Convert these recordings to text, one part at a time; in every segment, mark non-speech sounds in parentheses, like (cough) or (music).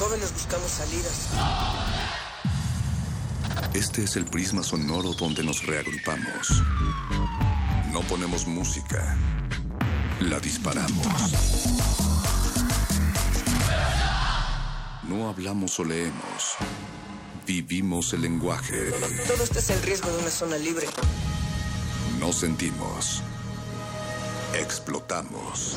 jóvenes buscamos salidas. Este es el prisma sonoro donde nos reagrupamos. No ponemos música, la disparamos. No hablamos o leemos. Vivimos el lenguaje. Todo esto es el riesgo de una zona libre. No sentimos. Explotamos.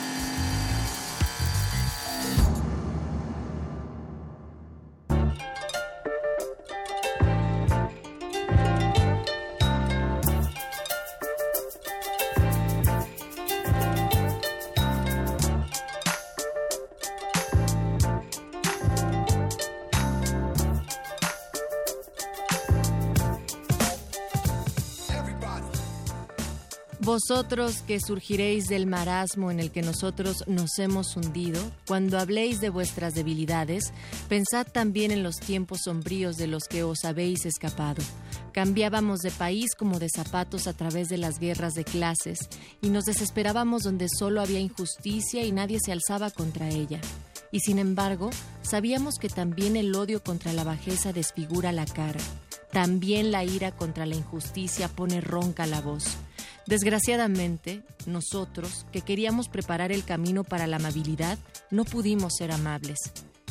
Vosotros que surgiréis del marasmo en el que nosotros nos hemos hundido, cuando habléis de vuestras debilidades, pensad también en los tiempos sombríos de los que os habéis escapado. Cambiábamos de país como de zapatos a través de las guerras de clases y nos desesperábamos donde solo había injusticia y nadie se alzaba contra ella. Y sin embargo, sabíamos que también el odio contra la bajeza desfigura la cara. También la ira contra la injusticia pone ronca la voz. Desgraciadamente, nosotros, que queríamos preparar el camino para la amabilidad, no pudimos ser amables.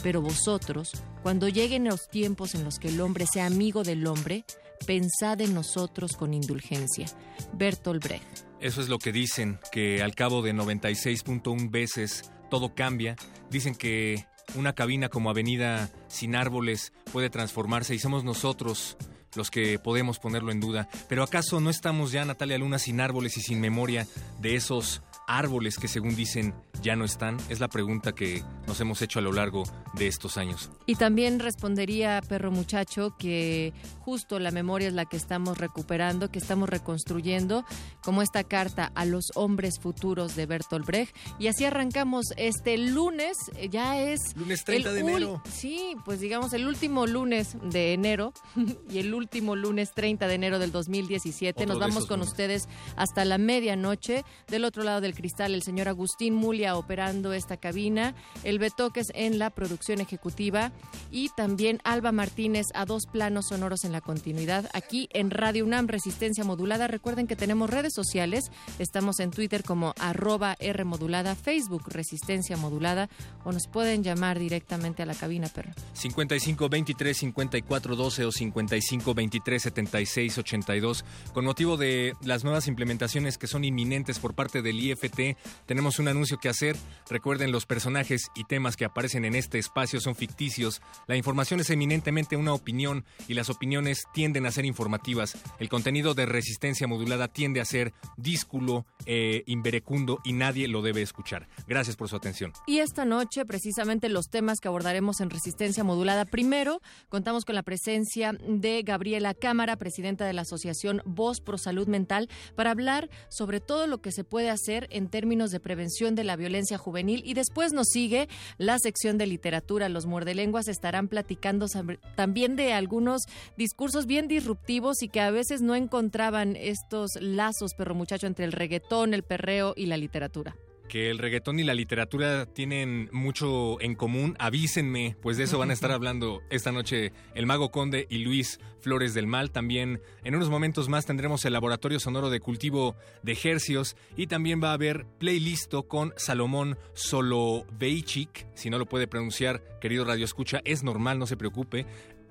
Pero vosotros, cuando lleguen los tiempos en los que el hombre sea amigo del hombre, pensad en nosotros con indulgencia. Bertolt Brecht. Eso es lo que dicen, que al cabo de 96.1 veces todo cambia. Dicen que una cabina como avenida sin árboles puede transformarse y somos nosotros los que podemos ponerlo en duda. Pero ¿acaso no estamos ya, Natalia Luna, sin árboles y sin memoria de esos árboles que según dicen ya no están? Es la pregunta que nos hemos hecho a lo largo de estos años. Y también respondería Perro Muchacho que justo la memoria es la que estamos recuperando, que estamos reconstruyendo, como esta carta a los hombres futuros de Bertolt Brecht. Y así arrancamos este lunes, ya es... Lunes 30 de enero. Sí, pues digamos el último lunes de enero (laughs) y el último lunes 30 de enero del 2017. Nos vamos con ustedes hasta la medianoche. Del otro lado del cristal, el señor Agustín Mulia operando esta cabina, el Betoques en la producción ejecutiva y también Alba Martínez a dos planos sonoros en la continuidad aquí en Radio UNAM Resistencia Modulada. Recuerden que tenemos redes sociales, estamos en Twitter como arroba R Facebook Resistencia Modulada o nos pueden llamar directamente a la cabina, perro. 55 23 54 12 o 55 23 76 82. Con motivo de las nuevas implementaciones que son inminentes por parte del Tenemos un anuncio que hacer. Recuerden, los personajes y temas que aparecen en este espacio son ficticios. La información es eminentemente una opinión y las opiniones tienden a ser informativas. El contenido de resistencia modulada tiende a ser dísculo, eh, inverecundo y nadie lo debe escuchar. Gracias por su atención. Y esta noche, precisamente los temas que abordaremos en resistencia modulada. Primero, contamos con la presencia de Gabriela Cámara, presidenta de la Asociación Voz Pro Salud Mental, para hablar sobre todo lo que se puede hacer en términos de prevención de la violencia juvenil. Y después nos sigue la sección de literatura. Los muerdelenguas estarán platicando también de algunos discursos bien disruptivos y que a veces no encontraban estos lazos, perro muchacho, entre el reggaetón, el perreo y la literatura que el reggaetón y la literatura tienen mucho en común, avísenme, pues de eso van a estar hablando esta noche el Mago Conde y Luis Flores del Mal. También en unos momentos más tendremos el Laboratorio Sonoro de Cultivo de Hercios y también va a haber playlist con Salomón Soloveichik, si no lo puede pronunciar, querido Radio Escucha, es normal, no se preocupe.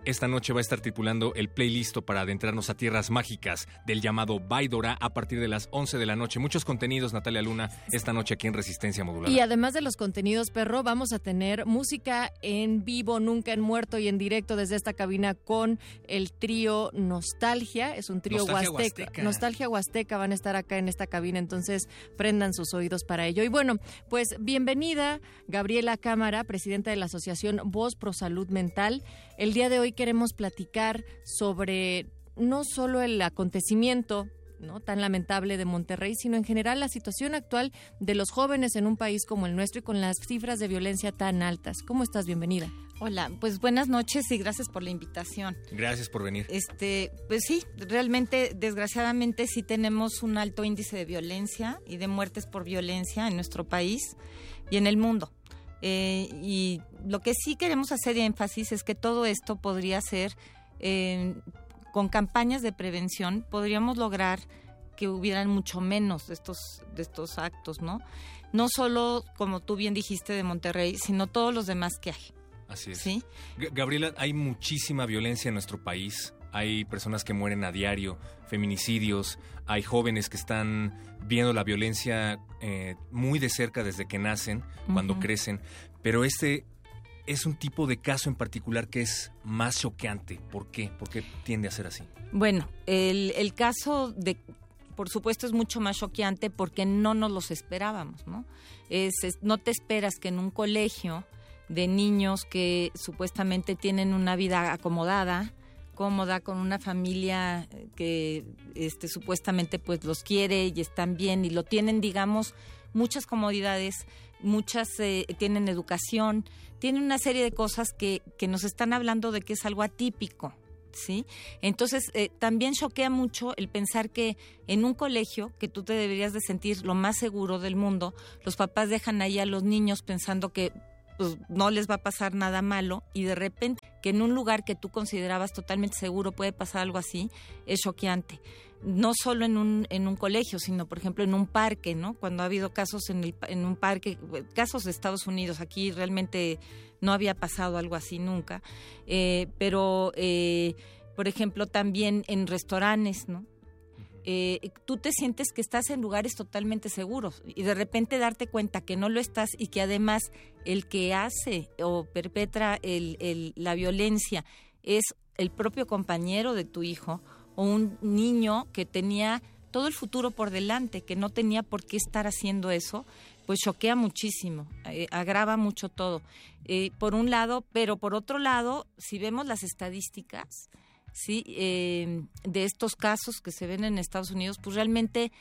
Esta noche va a estar tripulando el playlist para adentrarnos a tierras mágicas del llamado Baidora a partir de las 11 de la noche. Muchos contenidos, Natalia Luna, esta noche aquí en Resistencia Modulada. Y además de los contenidos, perro, vamos a tener música en vivo, nunca en muerto y en directo desde esta cabina con el trío Nostalgia. Es un trío huasteca. Nostalgia Huasteca van a estar acá en esta cabina, entonces prendan sus oídos para ello. Y bueno, pues bienvenida Gabriela Cámara, presidenta de la Asociación Voz Pro Salud Mental. El día de hoy queremos platicar sobre no solo el acontecimiento ¿no? tan lamentable de Monterrey, sino en general la situación actual de los jóvenes en un país como el nuestro y con las cifras de violencia tan altas. ¿Cómo estás? Bienvenida. Hola, pues buenas noches y gracias por la invitación. Gracias por venir. Este, pues sí, realmente, desgraciadamente, sí tenemos un alto índice de violencia y de muertes por violencia en nuestro país y en el mundo. Eh, y lo que sí queremos hacer énfasis es que todo esto podría ser, eh, con campañas de prevención, podríamos lograr que hubieran mucho menos de estos, de estos actos, ¿no? No solo, como tú bien dijiste, de Monterrey, sino todos los demás que hay. Así es. ¿Sí? Gabriela, hay muchísima violencia en nuestro país. Hay personas que mueren a diario, feminicidios, hay jóvenes que están viendo la violencia eh, muy de cerca desde que nacen, cuando crecen, pero este es un tipo de caso en particular que es más choqueante. ¿Por qué? ¿Por qué tiende a ser así? Bueno, el, el caso de por supuesto es mucho más choqueante porque no nos los esperábamos, ¿no? es, no te esperas que en un colegio de niños que supuestamente tienen una vida acomodada, cómoda, con una familia que este, supuestamente pues los quiere y están bien y lo tienen, digamos, muchas comodidades, muchas eh, tienen educación, tienen una serie de cosas que, que nos están hablando de que es algo atípico, ¿sí? Entonces, eh, también choquea mucho el pensar que en un colegio, que tú te deberías de sentir lo más seguro del mundo, los papás dejan ahí a los niños pensando que pues no les va a pasar nada malo y de repente que en un lugar que tú considerabas totalmente seguro puede pasar algo así, es choqueante. No solo en un, en un colegio, sino por ejemplo en un parque, ¿no? Cuando ha habido casos en, el, en un parque, casos de Estados Unidos, aquí realmente no había pasado algo así nunca, eh, pero eh, por ejemplo también en restaurantes, ¿no? Eh, tú te sientes que estás en lugares totalmente seguros y de repente darte cuenta que no lo estás y que además el que hace o perpetra el, la violencia es el propio compañero de tu hijo o un niño que tenía todo el futuro por delante, que no tenía por qué estar haciendo eso, pues choquea muchísimo, eh, agrava mucho todo. Eh, por un lado, pero por otro lado, si vemos las estadísticas, ¿sí? Eh, de estos casos que se ven en Estados Unidos, pues realmente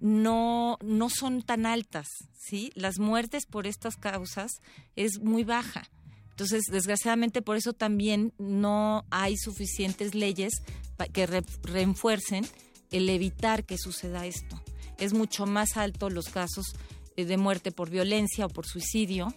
no, no son tan altas, ¿sí? Las muertes por estas causas es muy baja. Entonces, desgraciadamente, por eso también no hay suficientes leyes que refuercen el evitar que suceda esto. Es mucho más alto los casos eh, de muerte por violencia o por suicidio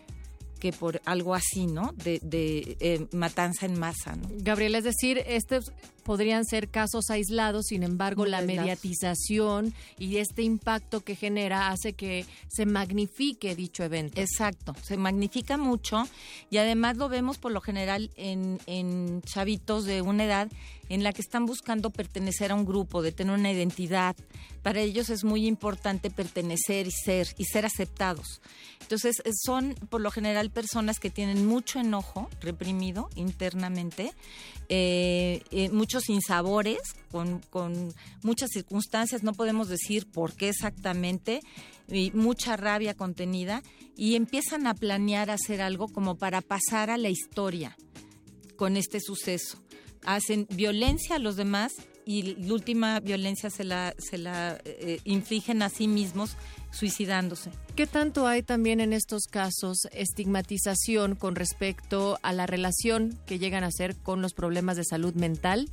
que por algo así, ¿no? De, de eh, matanza en masa, ¿no? Es decir, estos podrían ser casos aislados, sin embargo, la mediatización y este impacto que genera hace que se magnifique dicho evento. Exacto, se magnifica mucho y además lo vemos por lo general en, en chavitos de una edad en la que están buscando pertenecer a un grupo, de tener una identidad. Para ellos es muy importante pertenecer y ser y ser aceptados. Entonces son por lo general personas que tienen mucho enojo reprimido internamente, eh, eh, muchos sinsabores, con, con muchas circunstancias, no podemos decir por qué exactamente, y mucha rabia contenida, y empiezan a planear hacer algo como para pasar a la historia con este suceso. Hacen violencia a los demás y la última violencia se la, se la eh, infligen a sí mismos suicidándose. ¿Qué tanto hay también en estos casos estigmatización con respecto a la relación que llegan a ser con los problemas de salud mental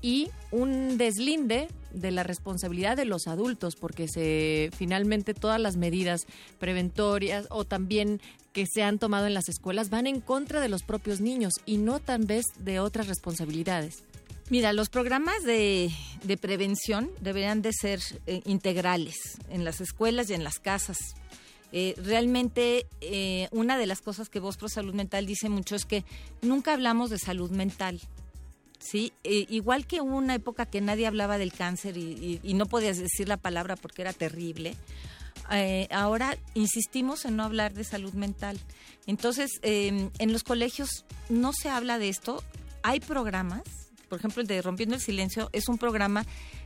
y un deslinde de la responsabilidad de los adultos porque se finalmente todas las medidas preventorias o también que se han tomado en las escuelas van en contra de los propios niños y no tal vez de otras responsabilidades. Mira, los programas de, prevención deberían de ser eh, integrales en las escuelas y en las casas. Eh, realmente eh, una de las cosas que Voz Pro Salud Mental dice mucho es que nunca hablamos de salud mental. Sí, igual que una época que nadie hablaba del cáncer y, no podías decir la palabra porque era terrible, ahora insistimos en no hablar de salud mental. Entonces, en los colegios no se habla de esto. Hay programas por ejemplo, el de Rompiendo el Silencio es un programa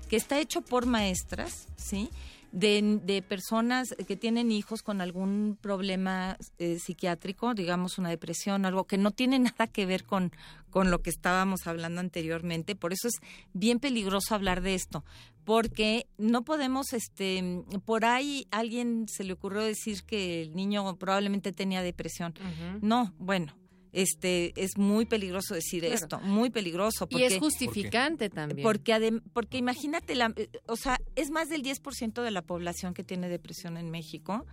que está hecho por maestras, ¿sí? de, de personas que tienen hijos con algún problema eh, psiquiátrico, digamos una depresión, algo que no tiene (laughs) nada que ver con, con lo que estábamos hablando anteriormente. Por eso es bien peligroso hablar de esto, porque no podemos, este, por ahí alguien se le ocurrió decir que el niño probablemente tenía depresión. No, bueno, este es muy peligroso decir esto, muy peligroso. y es justificante también. Porque, porque imagínate, la, eh, o sea, es más del 10% de la población que tiene depresión en México.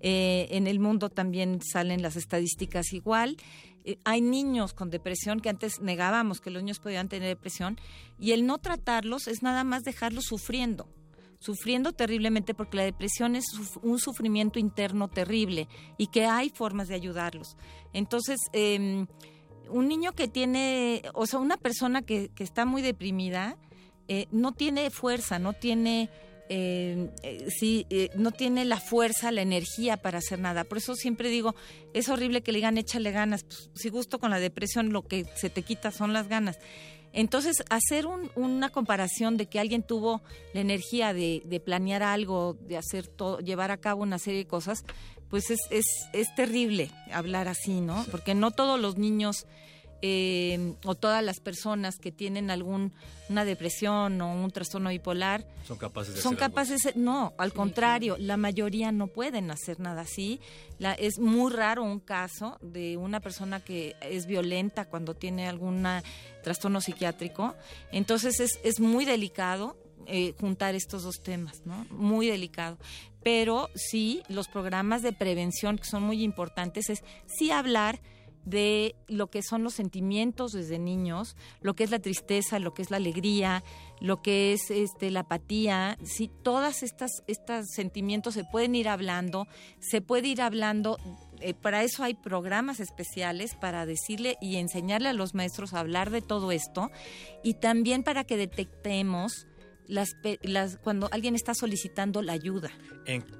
Eh, en el mundo también salen las estadísticas igual. Eh, hay niños con depresión que antes negábamos que los niños podían tener depresión y el no tratarlos es nada más dejarlos sufriendo sufriendo terriblemente porque la depresión es un sufrimiento interno terrible y que hay formas de ayudarlos. Entonces, em, un niño que tiene, o sea, una persona que, está muy deprimida, eh, no tiene fuerza, no tiene... Em, eh, sí, eh, no tiene la fuerza, la energía para hacer nada. Por eso siempre digo, es horrible que le digan échale ganas. Pues, si gusto con la depresión, lo que se te quita son las ganas. Entonces, hacer una comparación de que alguien tuvo la energía de, planear algo, de hacer todo, llevar a cabo una serie de cosas, pues es, es, es terrible hablar así, ¿no? Porque no todos los niños eh, o todas las personas que tienen alguna depresión o un trastorno bipolar son capaces de son capaces no al contrario la mayoría no pueden hacer nada así la, es muy raro un caso de una persona que es violenta cuando tiene algún trastorno psiquiátrico entonces es, es muy delicado eh, juntar estos dos temas, ¿no? Muy delicado. Pero sí, los programas de prevención que son muy importantes es sí hablar de lo que son los sentimientos desde niños, lo que es la tristeza, lo que es la alegría, lo que es este la apatía, sí, todas estas estos sentimientos se pueden ir hablando, se puede ir hablando eh, para eso hay programas especiales para decirle y enseñarle a los maestros a hablar de todo esto y también para que detectemos las, las cuando alguien está solicitando la ayuda. ¿En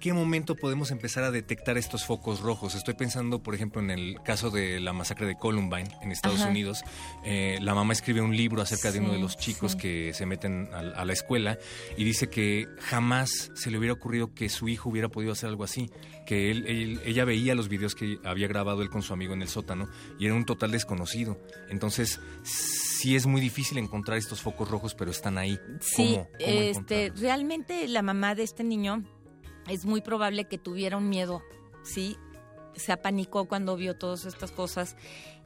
qué momento podemos empezar a detectar estos focos rojos? Estoy pensando, por ejemplo, en el caso de la masacre de Columbine en Estados Unidos. Eh, la mamá escribe un libro acerca de uno de los chicos que se meten a, la escuela y dice que jamás se le hubiera ocurrido que su hijo hubiera podido hacer algo así. Que él, ella veía los videos que había grabado él con su amigo en el sótano y era un total desconocido. Entonces, sí es muy difícil encontrar estos focos rojos, pero están ahí. Sí, este, realmente la mamá de este niño es muy probable que tuviera un miedo, ¿sí? Se apanicó cuando vio todas estas cosas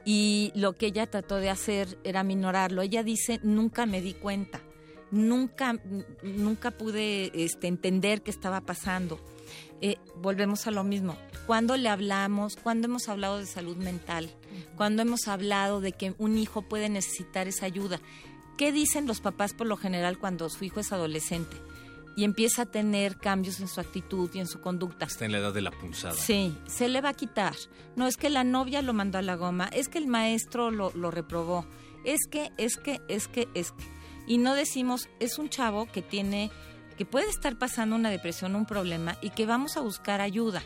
y lo que ella trató de hacer era minorarlo. Ella dice, nunca me di cuenta, nunca, nunca pude este, entender qué estaba pasando. Eh, volvemos a lo mismo. Cuando le hablamos, cuando hemos hablado de salud mental, cuando hemos hablado de que un hijo puede necesitar esa ayuda, ¿qué dicen los papás por lo general cuando su hijo es adolescente? Y empieza a tener cambios en su actitud y en su conducta. Está en la edad de la punzada. Sí, se le va a quitar. No es que la novia lo mandó a la goma, es que el maestro lo, lo reprobó, es que, es que, es que, es que. Y no decimos, es un chavo que tiene, que puede estar pasando una depresión, un problema y que vamos a buscar ayuda.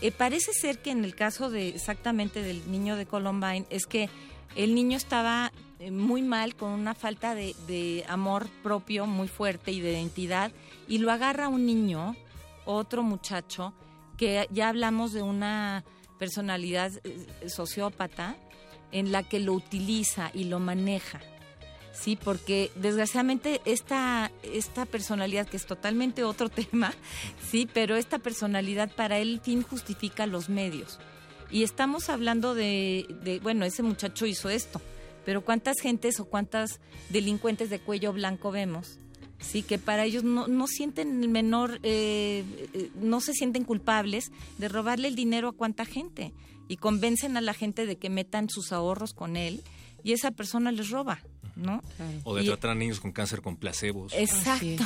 Eh, parece ser que en el caso de exactamente del niño de Columbine es que el niño estaba eh, muy mal, con una falta de, amor propio muy fuerte y de identidad, y lo agarra un niño, otro muchacho, que ya hablamos de una personalidad eh, sociópata, en la que lo utiliza y lo maneja. Sí, porque desgraciadamente esta, esta personalidad, que es totalmente otro (laughs) tema, sí, pero esta personalidad para él fin justifica los medios. Y estamos hablando de, de bueno, ese muchacho hizo esto, pero ¿cuántas gentes o cuántas delincuentes de cuello blanco vemos? Sí, que para ellos no, no sienten el menor, eh, eh, no se sienten culpables de robarle el dinero a cuánta gente y convencen a la gente de que metan sus ahorros con él y esa persona les roba, ¿no? O de tratar a niños con cáncer con placebos. Exacto,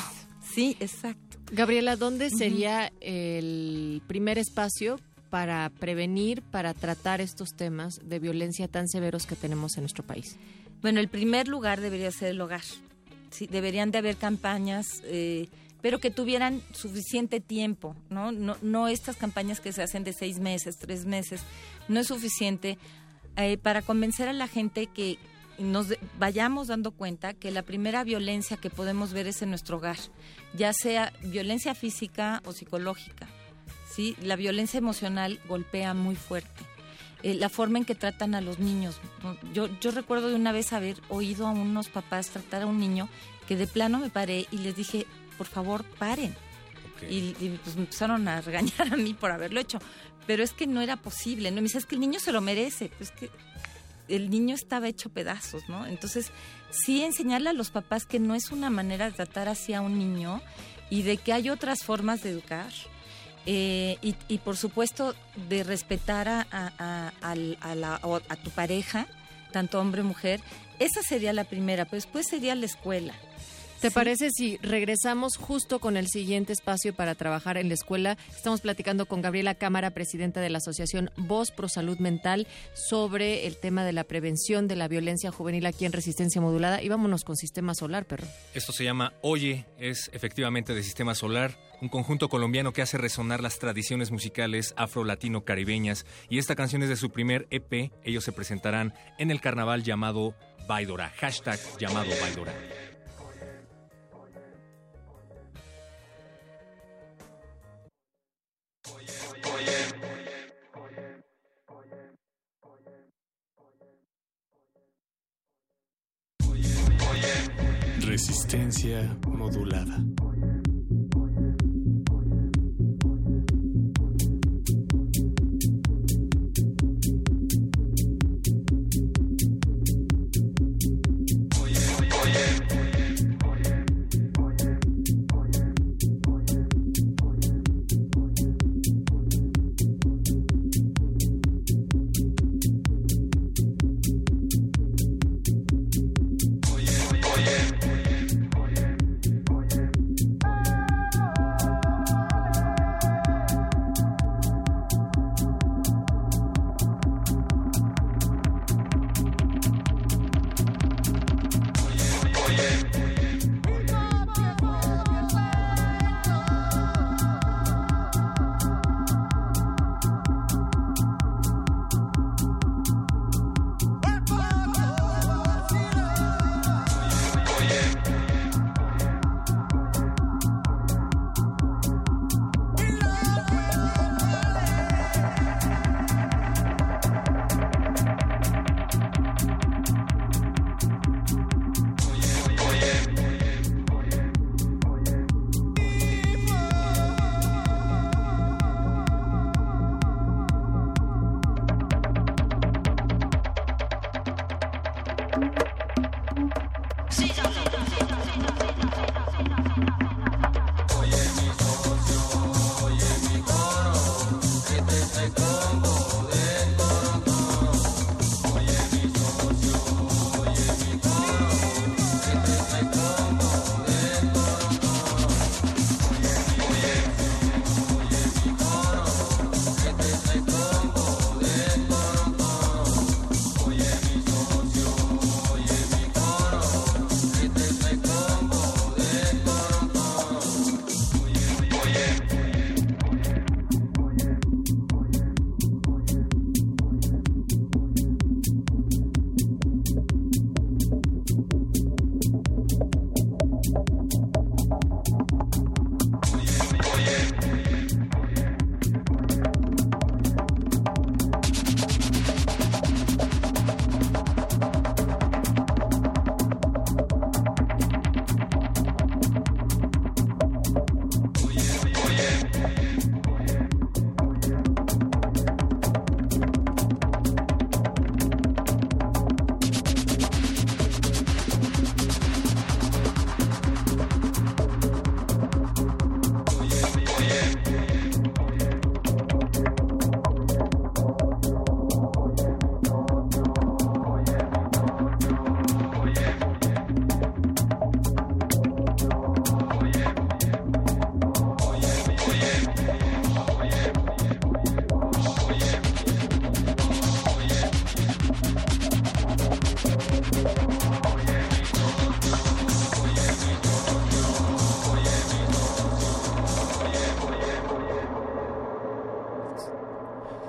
sí, exacto. Gabriela, ¿dónde sería el primer espacio para prevenir, para tratar estos temas de violencia tan severos que tenemos en nuestro país? Bueno, el primer lugar debería ser el hogar. Deberían de haber campañas, eh, pero que tuvieran suficiente tiempo, ¿no? ¿no? No estas campañas que se hacen de seis meses, tres meses, no es suficiente eh, para convencer a la gente que nos vayamos dando cuenta que la primera violencia que podemos ver es en nuestro hogar, ya sea violencia física o psicológica. ¿Sí? La violencia emocional golpea muy fuerte. Eh, la forma en que tratan a los niños. Yo, yo recuerdo de una vez haber oído a unos papás tratar a un niño que de plano me paré y les dije, por favor, paren. Y, pues me empezaron a regañar a mí por haberlo hecho. Pero es que no era posible. ¿no? Me dice, es que el niño se lo merece. Pues que el niño estaba hecho pedazos, ¿no? Entonces, sí enseñarle a los papás que no es una manera de tratar así a un niño y de que hay otras formas de educar. Eh, y, por supuesto de respetar a, a, a tu pareja, tanto hombre mujer, esa sería la primera, pero después sería la escuela. ¿Te parece si regresamos justo con el siguiente espacio para trabajar en la escuela? Estamos platicando con Gabriela Cámara, presidenta de la Asociación Voz Pro Salud Mental, sobre el tema de la prevención de la violencia juvenil aquí en Resistencia Modulada. Y vámonos con Sistema Solar, perro. Esto se llama Oye, es efectivamente de Sistema Solar, un conjunto colombiano que hace resonar las tradiciones musicales afro-latino-caribeñas. Y esta canción es de su primer EP. Ellos se presentarán en el carnaval llamado Baidora. Hashtag llamado Baidora. Resistencia modulada.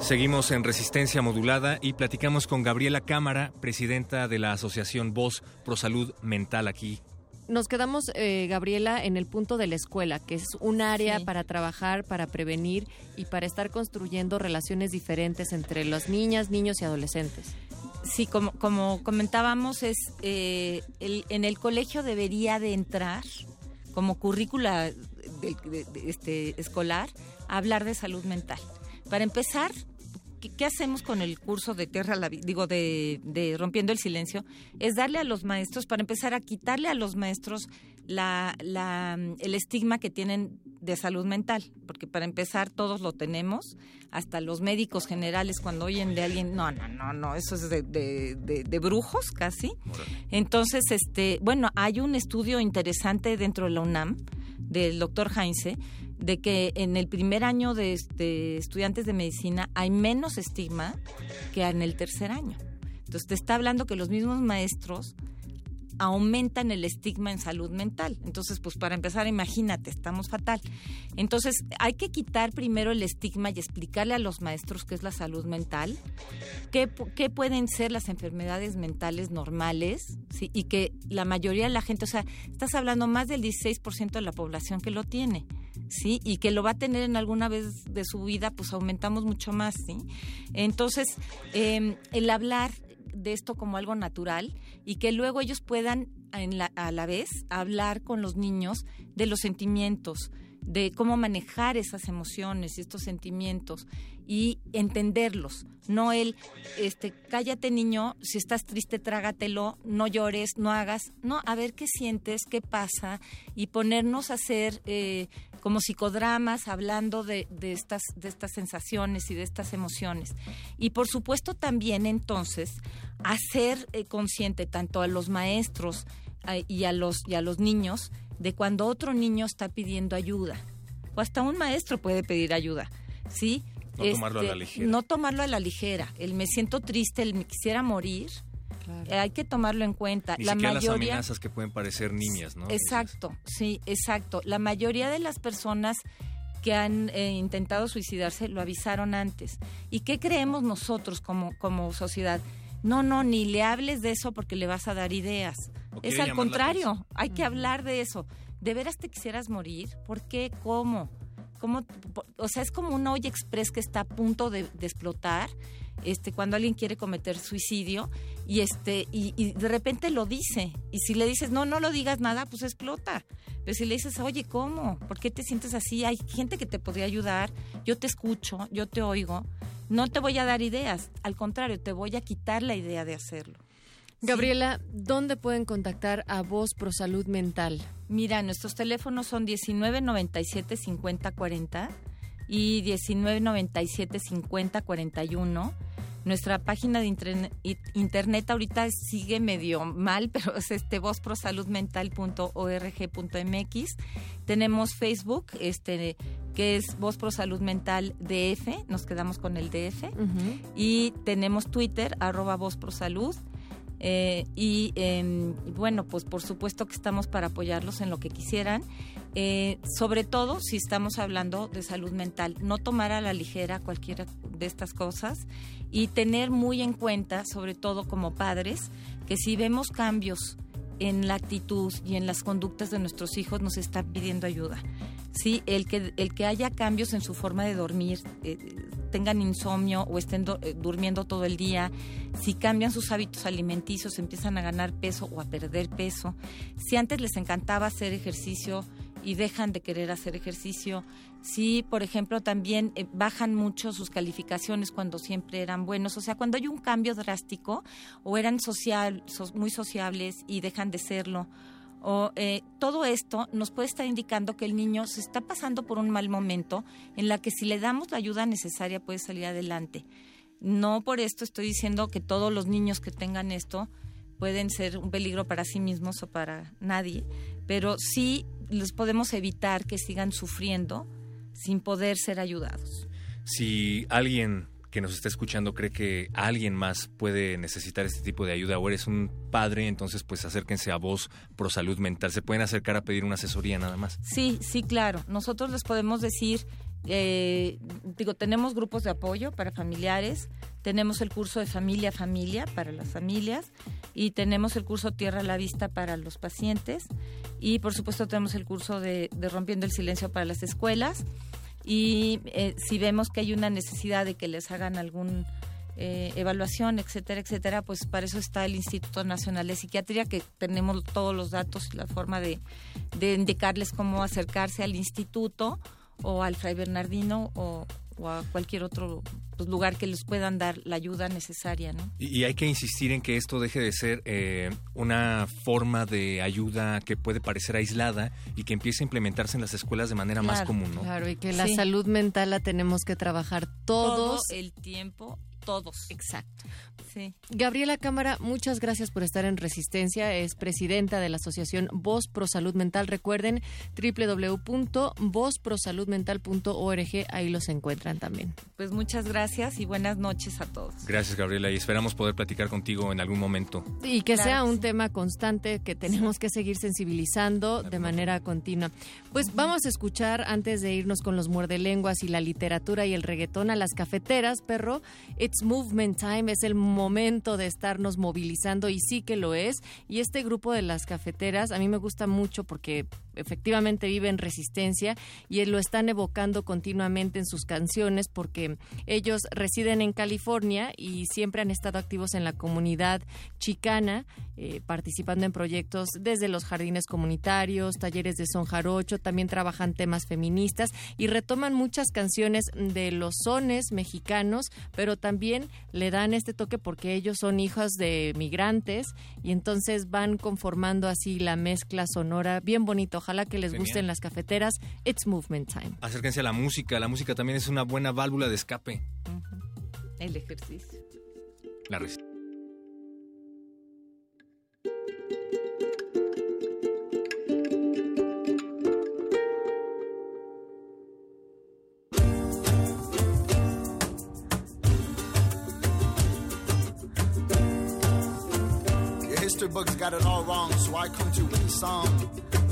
Seguimos en Resistencia Modulada y platicamos con Gabriela Cámara, presidenta de la Asociación Voz Pro Salud Mental aquí. Nos quedamos, eh, Gabriela, en el punto de la escuela, que es un área para trabajar, para prevenir y para estar construyendo relaciones diferentes entre las niñas, niños y adolescentes. Sí, como, como comentábamos, es eh, en el colegio debería de entrar como currícula este, escolar hablar de salud mental. Para empezar, ¿qué, hacemos con el curso de Terra, la, digo, de, Rompiendo el Silencio? Es darle a los maestros, para empezar a quitarle a los maestros la, el estigma que tienen de salud mental, porque para empezar todos lo tenemos, hasta los médicos generales cuando oyen de alguien, no, no, no, no, eso es de, de brujos casi. Entonces, este, bueno, hay un estudio interesante dentro de la UNAM del doctor Heinze de que en el primer año de, estudiantes de medicina hay menos estigma que en el tercer año. Entonces te está hablando que los mismos maestros aumentan el estigma en salud mental. Entonces, pues para empezar, imagínate, estamos fatal. Entonces, hay que quitar primero el estigma y explicarle a los maestros qué es la salud mental, qué, pueden ser las enfermedades mentales normales, ¿sí? y que la mayoría de la gente, o sea, estás hablando más del 16% de la población que lo tiene. ¿sí? Y que lo va a tener en alguna vez de su vida, pues aumentamos mucho más, ¿sí? Entonces, em, el hablar de esto como algo natural y que luego ellos puedan a la vez hablar con los niños de los sentimientos, de cómo manejar esas emociones y estos sentimientos y entenderlos, no el este cállate niño, si estás triste trágatelo, no llores, no hagas, no, a ver qué sientes, qué pasa y ponernos a hacer eh, como psicodramas hablando de, de, estas, de estas sensaciones y de estas emociones. Y por supuesto también entonces hacer eh, consciente tanto a los maestros y, a los, y a los niños de cuando otro niño está pidiendo ayuda. O hasta un maestro puede pedir ayuda, ¿sí? No tomarlo a la este, ligera. No tomarlo a la ligera. El me siento triste, el me quisiera morir, eh, hay que tomarlo en cuenta. la mayoría las amenazas que pueden parecer niñas, ¿no? Exacto, sí, exacto. La mayoría de las personas que han eh, intentado suicidarse lo avisaron antes. ¿Y qué creemos nosotros como, como sociedad? No, no, ni le hables de eso porque le vas a dar ideas. Es al contrario, hay que hablar de eso. ¿De veras te quisieras morir? ¿Por qué? ¿Cómo? ¿Cómo? O sea, es como un olla express que está a punto de, de explotar este, cuando alguien quiere cometer suicidio y, este, y, de repente lo dice. Y si le dices, no, no lo digas nada, pues explota. Pero si le dices, oye, ¿cómo? ¿Por qué te sientes así? Hay gente que te podría ayudar, yo te escucho, yo te oigo. No te voy a dar ideas, al contrario, te voy a quitar la idea de hacerlo. Gabriela, ¿dónde pueden contactar a Voz Pro Salud Mental? Mira, nuestros teléfonos son 1997 5040 y 1997 5041 nuestra página de internet, ahorita sigue medio mal, (laughs) pero es este vozprosaludmental.org.mx. Tenemos Facebook, este que es Voz Pro Salud Mental DF, nos quedamos con el DF. Y tenemos Twitter, arroba Voz Pro Salud. Eh, y em, bueno, pues por supuesto que estamos para apoyarlos en lo que quisieran. Eh, sobre todo si estamos hablando de salud mental, no tomar a la ligera cualquiera de estas cosas y tener muy en cuenta, sobre todo como padres, que si vemos cambios en la actitud y en las conductas de nuestros hijos nos están pidiendo ayuda. Sí, el que, el que haya cambios en su forma de dormir, eh, tengan insomnio o estén eh, durmiendo todo el día, si cambian sus hábitos alimenticios, empiezan a ganar peso o a perder peso, si antes les encantaba hacer ejercicio y dejan de querer hacer ejercicio, si por ejemplo también eh, bajan mucho sus calificaciones cuando siempre eran buenos, o sea, cuando hay un cambio drástico o eran social, muy sociables y dejan de serlo, o eh, todo esto nos puede estar indicando que el niño se está pasando por un mal momento en la que si le damos la ayuda necesaria puede salir adelante. No por esto estoy diciendo que todos los niños que tengan esto pueden ser un peligro para sí mismos o para nadie, pero sí les podemos evitar que sigan sufriendo sin poder ser ayudados. Si alguien que nos está escuchando cree que alguien más puede necesitar este tipo de ayuda o eres un padre, entonces pues acérquense a vos Pro Salud Mental. Se pueden acercar a pedir una asesoría nada más. Sí, sí, claro. Nosotros les podemos decir Eh, digo, tenemos grupos de apoyo para familiares, tenemos el curso de familia a familia para las familias y tenemos el curso Tierra a la Vista para los pacientes y por supuesto tenemos el curso de, de Rompiendo el Silencio para las escuelas y eh, si vemos que hay una necesidad de que les hagan algún eh, evaluación, etcétera, etcétera, pues para eso está el Instituto Nacional de Psiquiatría, que tenemos todos los datos y la forma de, de indicarles cómo acercarse al instituto o al Fray Bernardino o, o a cualquier otro pues, lugar que les puedan dar la ayuda necesaria, ¿no? Y, y hay que insistir en que esto deje de ser eh, una forma de ayuda que puede parecer aislada y que empiece a implementarse en las escuelas de manera más común, ¿no? Claro, y que la Sí. salud mental la tenemos que trabajar todos. Todo el tiempo, todos. Exacto. Sí. Gabriela Cámara, muchas gracias por estar en Resistencia. Es presidenta de la Asociación Voz Pro Salud Mental. Recuerden www.vozprosaludmental.org. Ahí los encuentran también. Pues muchas gracias y buenas noches a todos. Gracias, Gabriela, y esperamos poder platicar contigo en algún momento. Y que Claro sea un sí. tema constante que tenemos que seguir sensibilizando de manera continua. Pues vamos a escuchar, antes de irnos con los muerdelenguas y la literatura y el reggaetón, a las cafeteras, perro. It's movement time, es el momento de estarnos movilizando y sí que lo es. Y este grupo de las cafeteras a mí me gusta mucho porque efectivamente vive en resistencia y lo están evocando continuamente en sus canciones porque ellos residen en California y siempre han estado activos en la comunidad chicana, eh, participando en proyectos desde los jardines comunitarios, talleres de son jarocho, también trabajan temas feministas y retoman muchas canciones de los sones mexicanos, pero también le dan este toque porque ellos son hijos de migrantes y entonces van conformando así la mezcla sonora bien bonito. Ojalá que les Genial. gusten las cafeteras. It's movement time. Acérquense a la música, la música también es una buena válvula de escape. Ujú. El ejercicio. La res- Books got it all wrong, so I come to a song.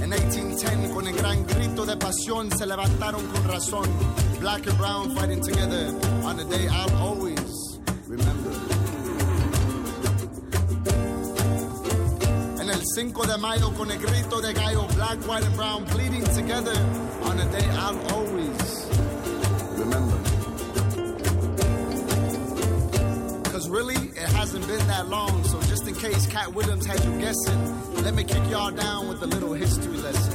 En 1810, con el gran grito de pasión, se levantaron con razón. Black and brown fighting together on a day I'll always remember. En el 5 de mayo, con el grito de gallo, black, white, and brown bleeding together on a day I'll always Cat Williams had you guessing, let me kick y'all down with a little history lesson.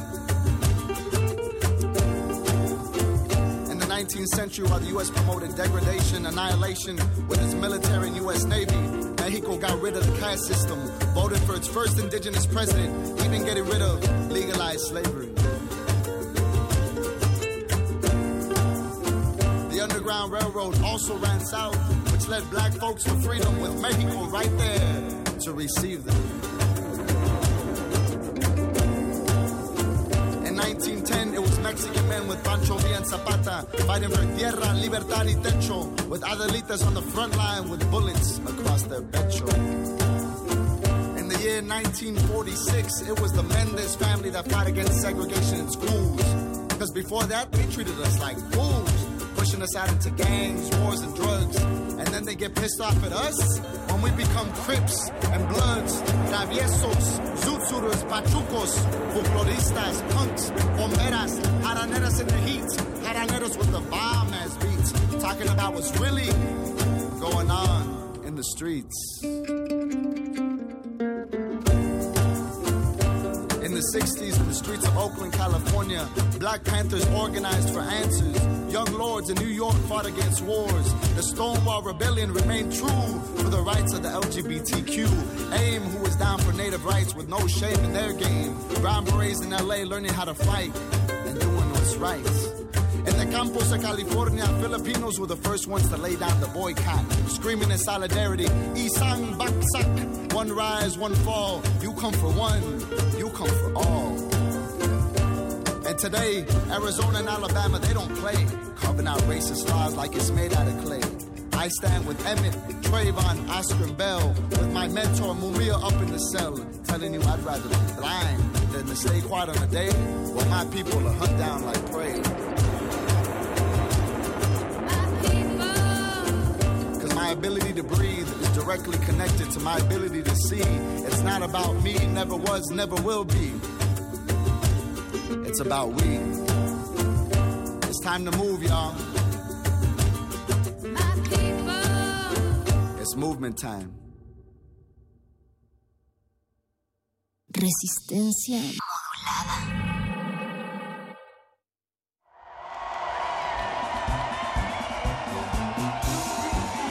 In the 19th century, while the U.S. promoted degradation, annihilation with its military and U.S. Navy, Mexico got rid of the caste system, voted for its first indigenous president, even getting rid of legalized slavery. The Underground Railroad also ran south, which led black folks to freedom with Mexico right there to receive them. In 1910, it was Mexican men with Pancho Villa Zapata fighting for tierra, libertad y techo, with Adelitas on the front line with bullets across their pecho. In the year 1946, it was the Mendez family that fought against segregation in schools. Because before that, they treated us like fools, pushing us out into gangs, wars, and drugs. And then they get pissed off at us when we become Crips and Bloods, Traviesos, Zutsurers, Pachucos, Folkloristas, Punks, Bomberas, Haraneras in the heat, Haraneros with the bomb as beats, talking about what's really going on in the streets. The 60s, in the streets of Oakland, California, Black Panthers organized for answers. Young lords in New York fought against wars. The Stonewall Rebellion remained true for the rights of the LGBTQ. AIM, who was down for native rights with no shame in their game. Brown Berets in LA learning how to fight and doing what's right. Campos of California, Filipinos were the first ones to lay down the boycott, screaming in solidarity, Isang Baksak, one rise, one fall. You come for one, you come for all. And today, Arizona and Alabama, they don't play, carving out racist laws like it's made out of clay. I stand with Emmett, Trayvon, Oscar, and Bell, with my mentor Mumia up in the cell, telling you I'd rather be blind than to stay quiet on a day while my people are hunt down like prey. Ability to breathe is directly connected to my ability to see. It's not about me, never was, never will be. It's about we. It's time to move, y'all. It's movement time. Resistencia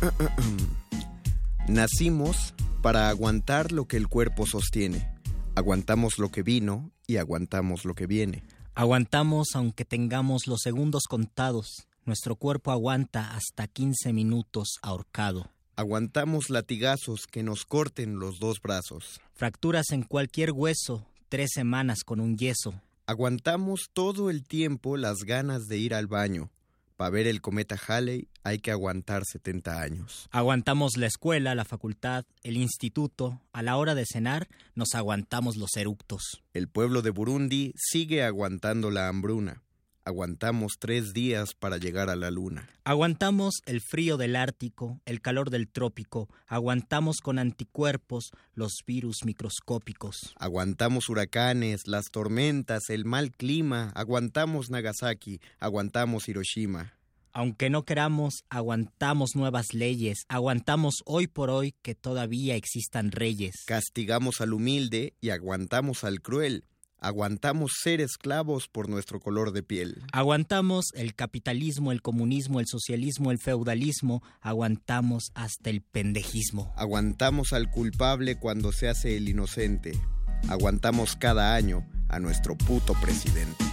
(clears throat) Nacimos para aguantar lo que el cuerpo sostiene. Aguantamos lo que vino y aguantamos lo que viene. Aguantamos aunque tengamos los segundos contados. Nuestro cuerpo aguanta hasta 15 minutos ahorcado. Aguantamos latigazos que nos corten los dos brazos. Fracturas en cualquier hueso, tres semanas con un yeso. Aguantamos todo el tiempo las ganas de ir al baño. Para ver el cometa Halley hay que aguantar 70 años. Aguantamos la escuela, la facultad, el instituto. A la hora de cenar nos aguantamos los eructos. El pueblo de Burundi sigue aguantando la hambruna. Aguantamos tres días para llegar a la luna. Aguantamos el frío del Ártico, el calor del trópico, aguantamos con anticuerpos los virus microscópicos. Aguantamos huracanes, las tormentas, el mal clima, aguantamos Nagasaki, aguantamos Hiroshima. Aunque no queramos, aguantamos nuevas leyes, aguantamos hoy por hoy que todavía existan reyes. Castigamos al humilde y aguantamos al cruel. Aguantamos ser esclavos por nuestro color de piel. Aguantamos el capitalismo, el comunismo, el socialismo, el feudalismo. Aguantamos hasta el pendejismo. Aguantamos al culpable cuando se hace el inocente. Aguantamos cada año a nuestro puto presidente.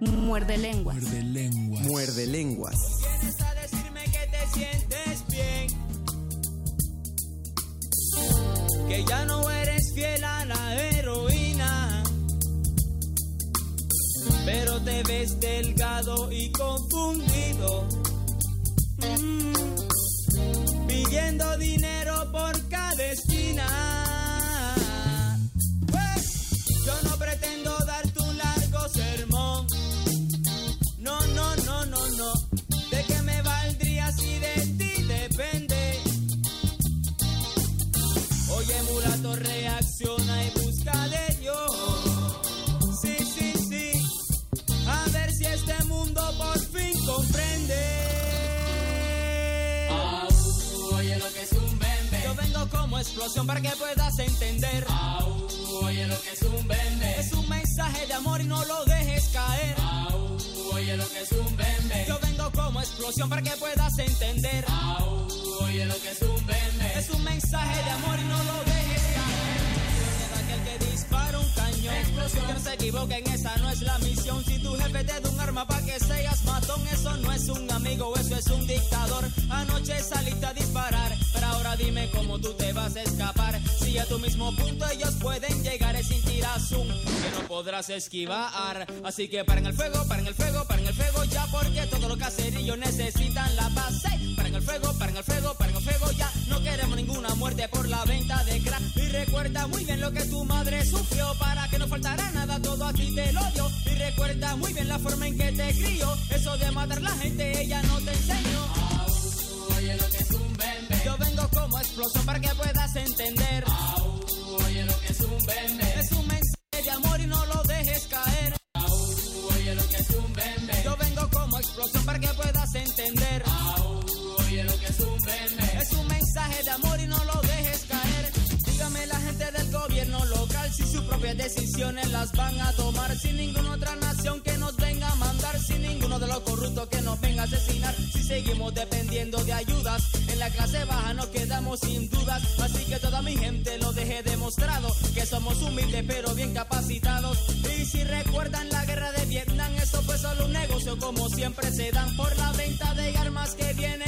Muerde lenguas. Muerde lenguas. Muerde lenguas. Vienes a decirme que te sientes Que ya no eres fiel a la heroína. Pero te ves delgado y confundido. Mm. Pidiendo dinero por cada esquina. Podrás esquivar. Así que paren el fuego, paren el fuego, paren el fuego ya, porque todos los caserillos necesitan la. ¡Ey! Paren el fuego, paren el fuego, paren el fuego ya. No queremos ninguna muerte por la venta de crack. Y recuerda muy bien lo que tu madre sufrió para que no faltará nada, todo a ti te lo dio. Y recuerda muy bien la forma en que te crió. Eso de matar la gente, ella no te enseñó. Au, oye lo que es un bembe. Yo vengo como explosión para que puedas entender. Au, oye lo que es un bembe. Es un mensaje de amor y no lo Yo vengo como explosión para que puedas entender. Oye lo que es un bembe. Es un mensaje de amor y no lo dejes caer. Dígame la gente del gobierno local Si sus propias decisiones las van a tomar sin ninguna otra nación que nos venga a mandar, sin ninguno de los corruptos que nos venga a asesinar. Si seguimos dependiendo de ayudas, en la clase baja nos quedamos sin dudas. Así que toda mi gente lo deje demostrado que somos humildes pero bien capacitados. Y si recuerdan la guerra de Vietnam, eso fue solo un negocio como siempre se dan por la venta de armas que vienen